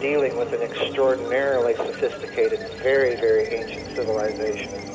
dealing with an extraordinarily sophisticated, very, very ancient civilization.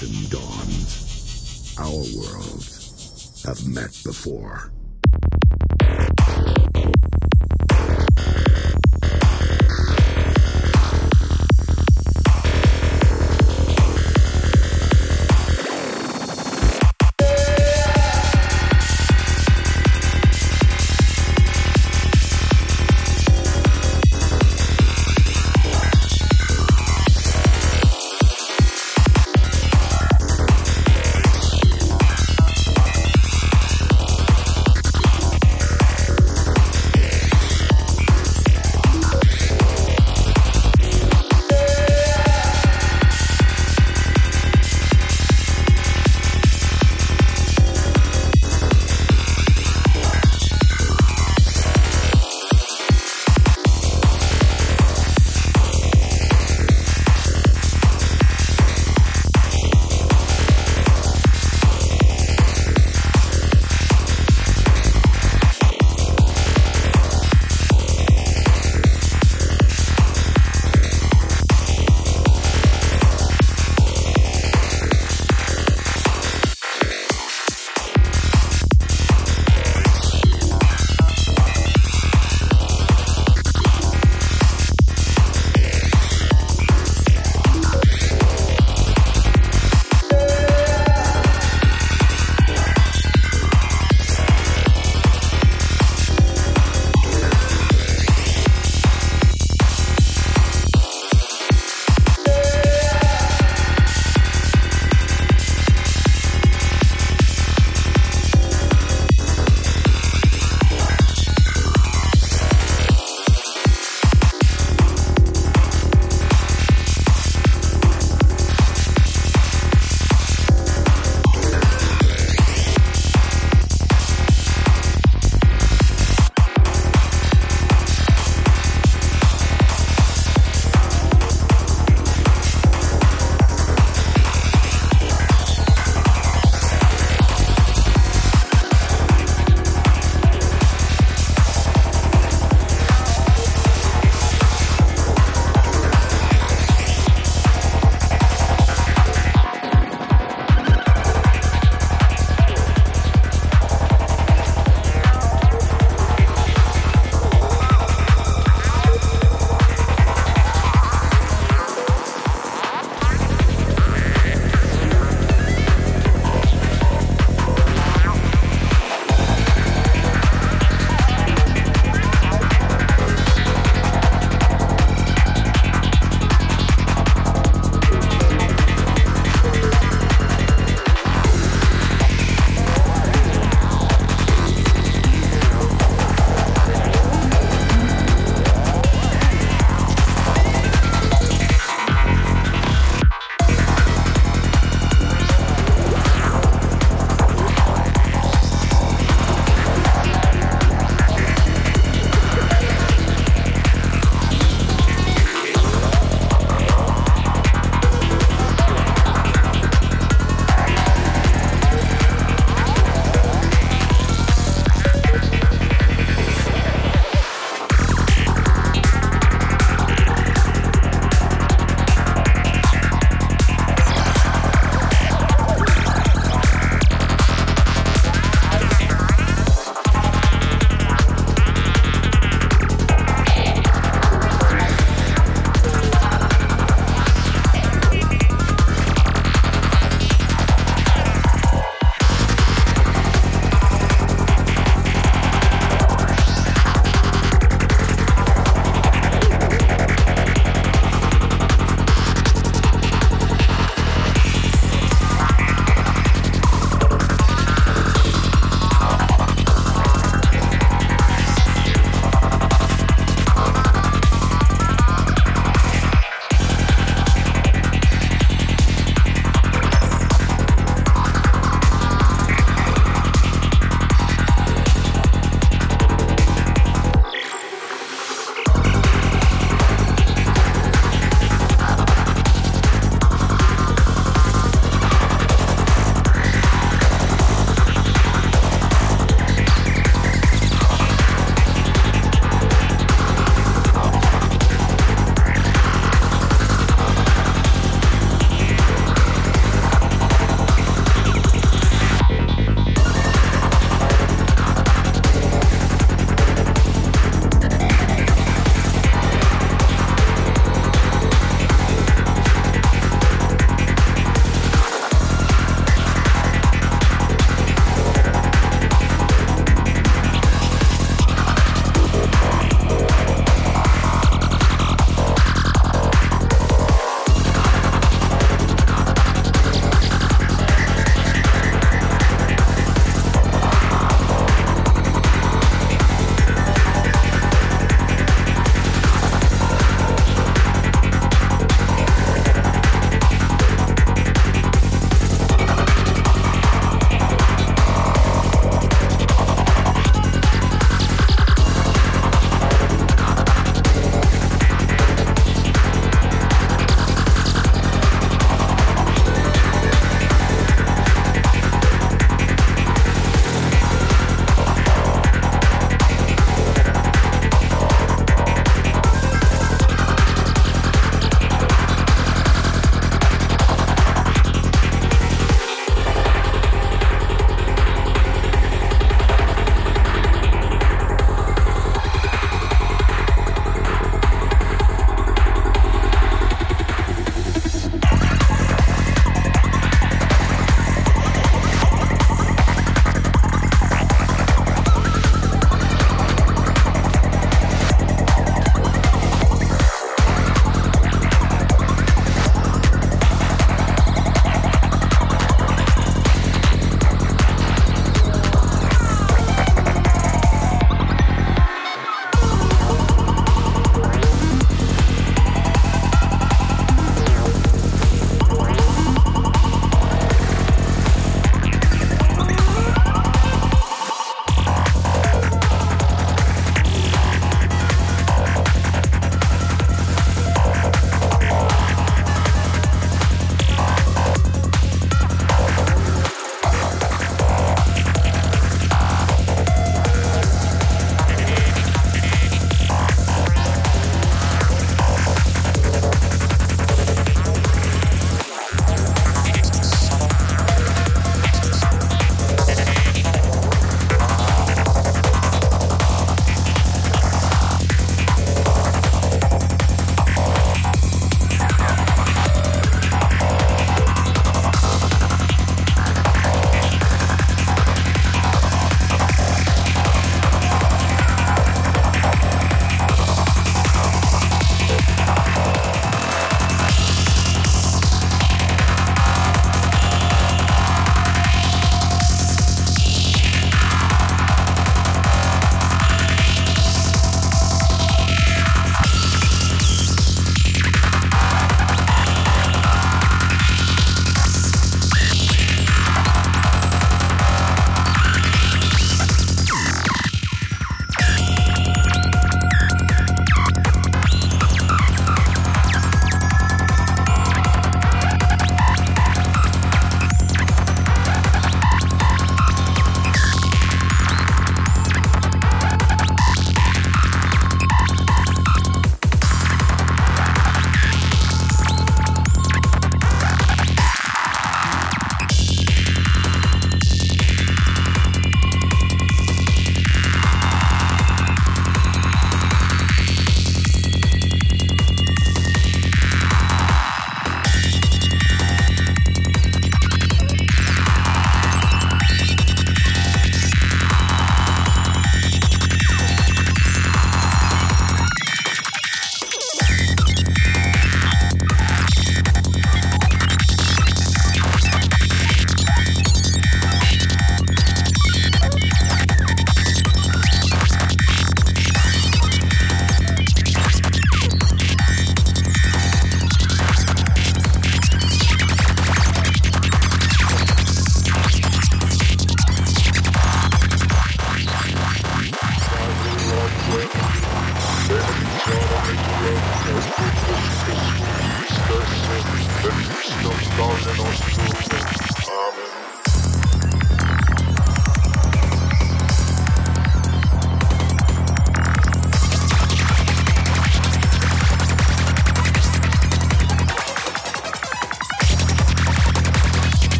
Revelation dawns. Our worlds have met before.